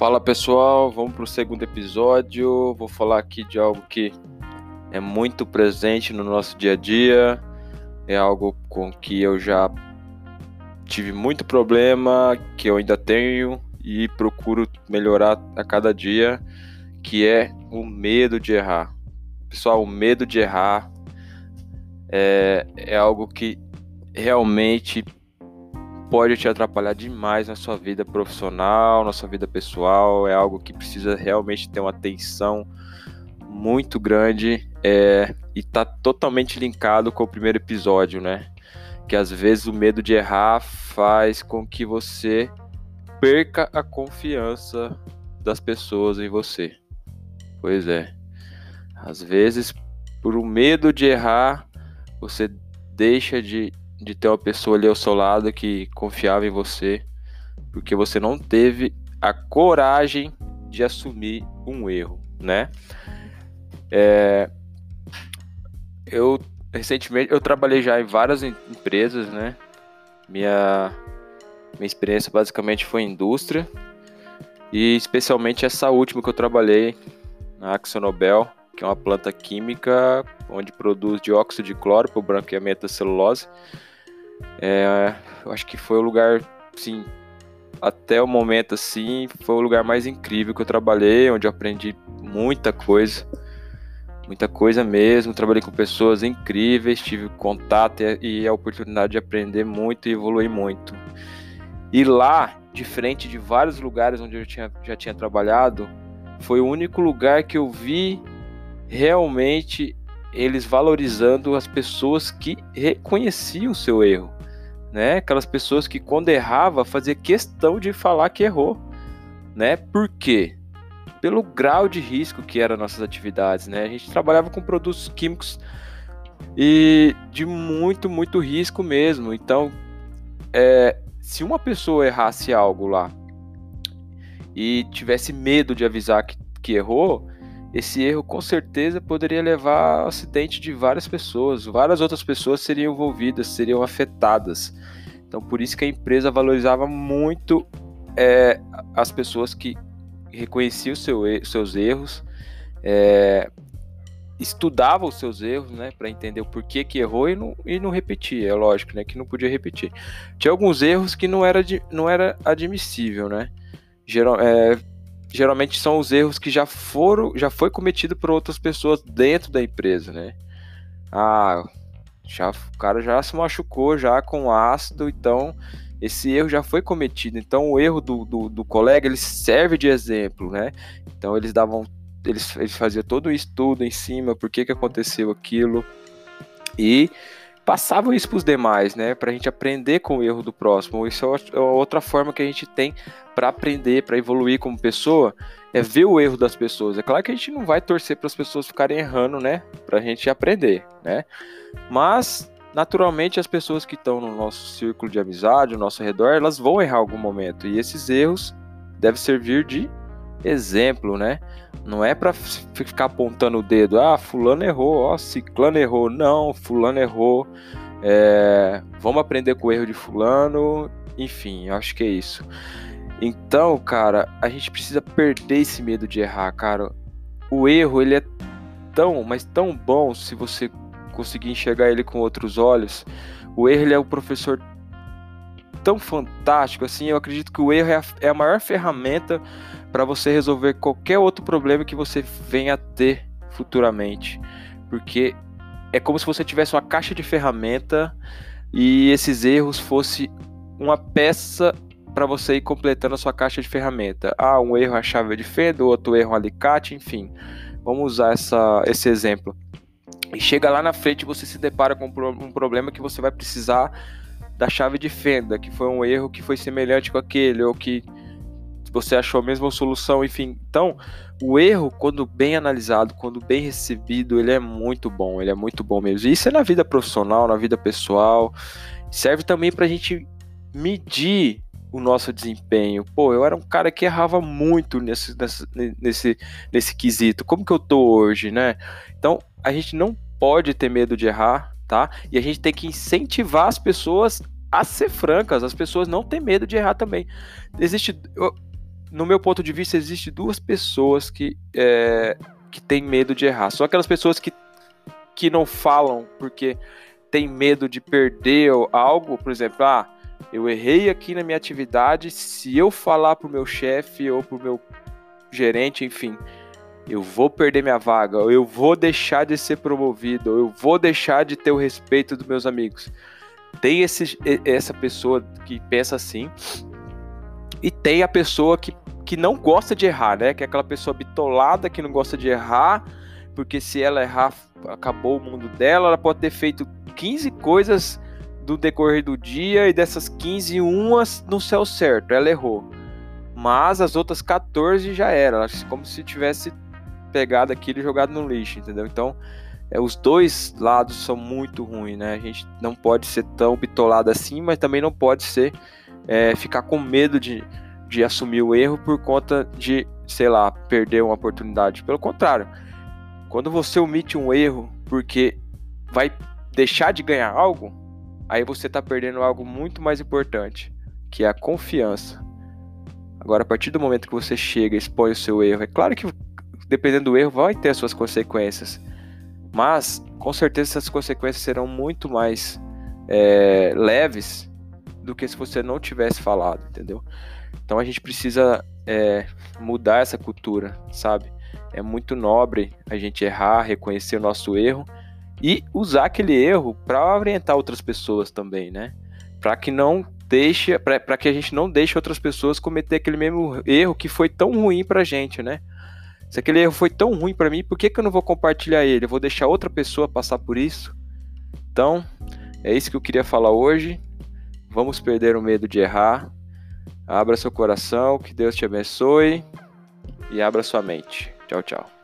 Fala pessoal, vamos para o segundo episódio. Vou falar aqui de algo que é muito presente no nosso dia a dia, é algo com que eu já tive muito problema, que eu ainda tenho e procuro melhorar a cada dia, que é o medo de errar. Pessoal, o medo de errar é, é algo que realmente pode te atrapalhar demais na sua vida profissional, na sua vida pessoal. É algo que precisa realmente ter uma atenção muito grande é, e tá totalmente linkado com o primeiro episódio, né? Que às vezes o medo de errar faz com que você perca a confiança das pessoas em você. Pois é. Às vezes, por um medo de errar, você deixa de de ter uma pessoa ali ao seu lado que confiava em você, porque você não teve a coragem de assumir um erro, né? É, eu recentemente eu trabalhei já em várias empresas, né? Minha minha experiência basicamente foi indústria e especialmente essa última que eu trabalhei na Axonobel, que é uma planta química onde produz dióxido de cloro para o branqueamento da celulose. É, eu acho que foi o lugar, sim, até o momento assim, foi o lugar mais incrível que eu trabalhei, onde eu aprendi muita coisa, muita coisa mesmo. Trabalhei com pessoas incríveis, tive contato e a oportunidade de aprender muito e evoluir muito. E lá, diferente de vários lugares onde eu tinha, já tinha trabalhado, foi o único lugar que eu vi realmente eles valorizando as pessoas que reconheciam o seu erro, né? Aquelas pessoas que quando errava fazia questão de falar que errou, né? Por quê? Pelo grau de risco que eram nossas atividades, né? A gente trabalhava com produtos químicos e de muito, muito risco mesmo. Então, é, se uma pessoa errasse algo lá e tivesse medo de avisar que, que errou, esse erro com certeza poderia levar ao acidente de várias pessoas, várias outras pessoas seriam envolvidas, seriam afetadas. Então, por isso que a empresa valorizava muito é, as pessoas que reconheciam seu, seus erros, é, estudava os seus erros, né, para entender o porquê que errou e não, e não repetia, é lógico, né, que não podia repetir. Tinha alguns erros que não era, não era admissível, né, Geral, é, geralmente são os erros que já foram, já foi cometido por outras pessoas dentro da empresa, né? Ah, já, o cara já se machucou já com ácido, então esse erro já foi cometido. Então o erro do, do, do colega ele serve de exemplo, né? Então eles davam, eles, eles faziam todo o estudo em cima, por que, que aconteceu aquilo e passavam isso para os demais, né? Para a gente aprender com o erro do próximo. Isso é, é outra forma que a gente tem para aprender, para evoluir como pessoa, é ver o erro das pessoas. É claro que a gente não vai torcer para as pessoas ficarem errando, né? Para a gente aprender, né? Mas naturalmente as pessoas que estão no nosso círculo de amizade, no nosso redor, elas vão errar algum momento e esses erros devem servir de exemplo, né? Não é para ficar apontando o dedo, ah, fulano errou, ó, ciclano errou. Não, fulano errou. É, vamos aprender com o erro de fulano. Enfim, acho que é isso. Então, cara, a gente precisa perder esse medo de errar, cara. O erro, ele é tão, mas tão bom se você conseguir enxergar ele com outros olhos. O erro, ele é o professor tão fantástico assim. Eu acredito que o erro é a, é a maior ferramenta para você resolver qualquer outro problema que você venha a ter futuramente, porque é como se você tivesse uma caixa de ferramenta e esses erros fosse uma peça para você ir completando a sua caixa de ferramenta. Ah, um erro é a chave de fenda, outro erro é um alicate, enfim. Vamos usar essa, esse exemplo. E chega lá na frente você se depara com um problema que você vai precisar da chave de fenda, que foi um erro que foi semelhante com aquele, ou que você achou a mesma solução, enfim. Então, o erro, quando bem analisado, quando bem recebido, ele é muito bom, ele é muito bom mesmo. E isso é na vida profissional, na vida pessoal. Serve também para a gente medir o nosso desempenho. Pô, eu era um cara que errava muito nesse, nesse, nesse, nesse quesito. Como que eu tô hoje, né? Então, a gente não pode ter medo de errar, tá? E a gente tem que incentivar as pessoas a ser francas. As pessoas não têm medo de errar também. Existe. Eu, no meu ponto de vista, existe duas pessoas que, é, que têm medo de errar. São aquelas pessoas que, que não falam porque tem medo de perder algo, por exemplo, ah, eu errei aqui na minha atividade, se eu falar pro meu chefe ou pro meu gerente, enfim, eu vou perder minha vaga, ou eu vou deixar de ser promovido, ou eu vou deixar de ter o respeito dos meus amigos. Tem esse, essa pessoa que pensa assim, e tem a pessoa que, que não gosta de errar, né? Que é aquela pessoa bitolada que não gosta de errar, porque se ela errar, acabou o mundo dela, ela pode ter feito 15 coisas do decorrer do dia e dessas 15, umas no céu certo, ela errou. Mas as outras 14 já era, como se tivesse pegado aquilo e jogado no lixo, entendeu? Então, é, os dois lados são muito ruins, né? A gente não pode ser tão bitolado assim, mas também não pode ser é, ficar com medo de, de assumir o erro por conta de, sei lá, perder uma oportunidade. Pelo contrário, quando você omite um erro porque vai deixar de ganhar algo, aí você está perdendo algo muito mais importante, que é a confiança. Agora, a partir do momento que você chega e expõe o seu erro, é claro que dependendo do erro vai ter as suas consequências, mas com certeza essas consequências serão muito mais é, leves do que se você não tivesse falado, entendeu? Então a gente precisa é, mudar essa cultura, sabe? É muito nobre a gente errar, reconhecer o nosso erro e usar aquele erro para orientar outras pessoas também, né? Para que não deixe, para que a gente não deixe outras pessoas cometer aquele mesmo erro que foi tão ruim para gente, né? Se aquele erro foi tão ruim para mim, por que, que eu não vou compartilhar ele? Eu vou deixar outra pessoa passar por isso? Então, é isso que eu queria falar hoje. Vamos perder o medo de errar. Abra seu coração, que Deus te abençoe e abra sua mente. Tchau, tchau.